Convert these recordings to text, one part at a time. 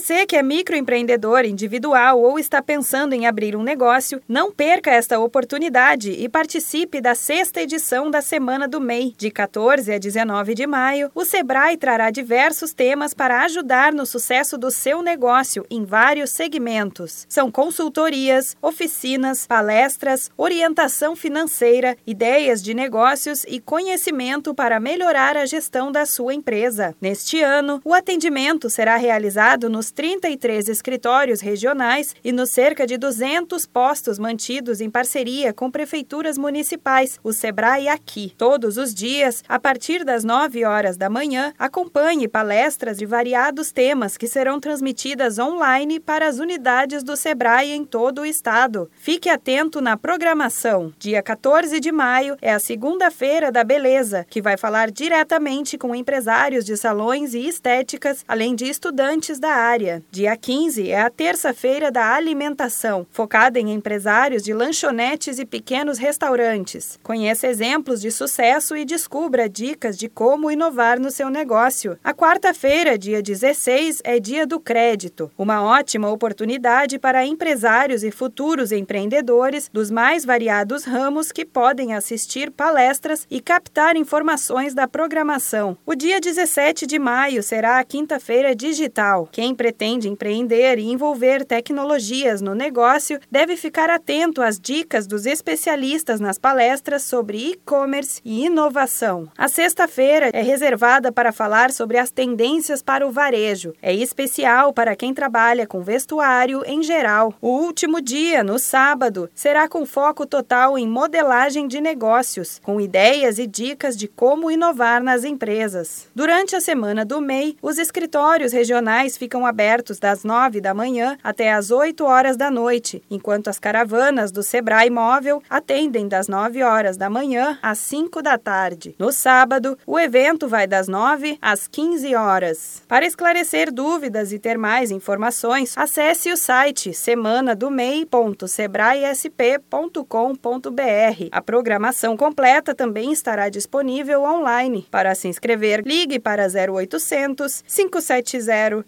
Você que é microempreendedor individual ou está pensando em abrir um negócio, não perca esta oportunidade e participe da sexta edição da Semana do MEI. De 14 a 19 de maio, o Sebrae trará diversos temas para ajudar no sucesso do seu negócio em vários segmentos. São consultorias, oficinas, palestras, orientação financeira, ideias de negócios e conhecimento para melhorar a gestão da sua empresa. Neste ano, o atendimento será realizado nos 33 escritórios regionais e nos cerca de 200 postos mantidos em parceria com prefeituras municipais, o Sebrae aqui. Todos os dias, a partir das 9 horas da manhã, acompanhe palestras de variados temas que serão transmitidas online para as unidades do Sebrae em todo o estado. Fique atento na programação. Dia 14 de maio é a segunda-feira da beleza, que vai falar diretamente com empresários de salões e estéticas, além de estudantes da área. Dia 15 é a terça-feira da alimentação, focada em empresários de lanchonetes e pequenos restaurantes. Conheça exemplos de sucesso e descubra dicas de como inovar no seu negócio. A quarta-feira, dia 16, é dia do crédito, uma ótima oportunidade para empresários e futuros empreendedores dos mais variados ramos que podem assistir palestras e captar informações da programação. O dia 17 de maio será a quinta-feira digital. Quem pretende empreender e envolver tecnologias no negócio deve ficar atento às dicas dos especialistas nas palestras sobre e-commerce e inovação. A sexta-feira é reservada para falar sobre as tendências para o varejo. É especial para quem trabalha com vestuário em geral. O último dia, no sábado, será com foco total em modelagem de negócios, com ideias e dicas de como inovar nas empresas. Durante a semana do MEI, os escritórios regionais ficam abertos das 9 da manhã até as 8 horas da noite, enquanto as caravanas do Sebrae Móvel atendem das 9 horas da manhã às 5 da tarde. No sábado, o evento vai das 9 às 15 horas. Para esclarecer dúvidas e ter mais informações, acesse o site semanadomei.sebraesp.com.br. A programação completa também estará disponível online. Para se inscrever, ligue para 0800 570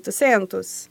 0800.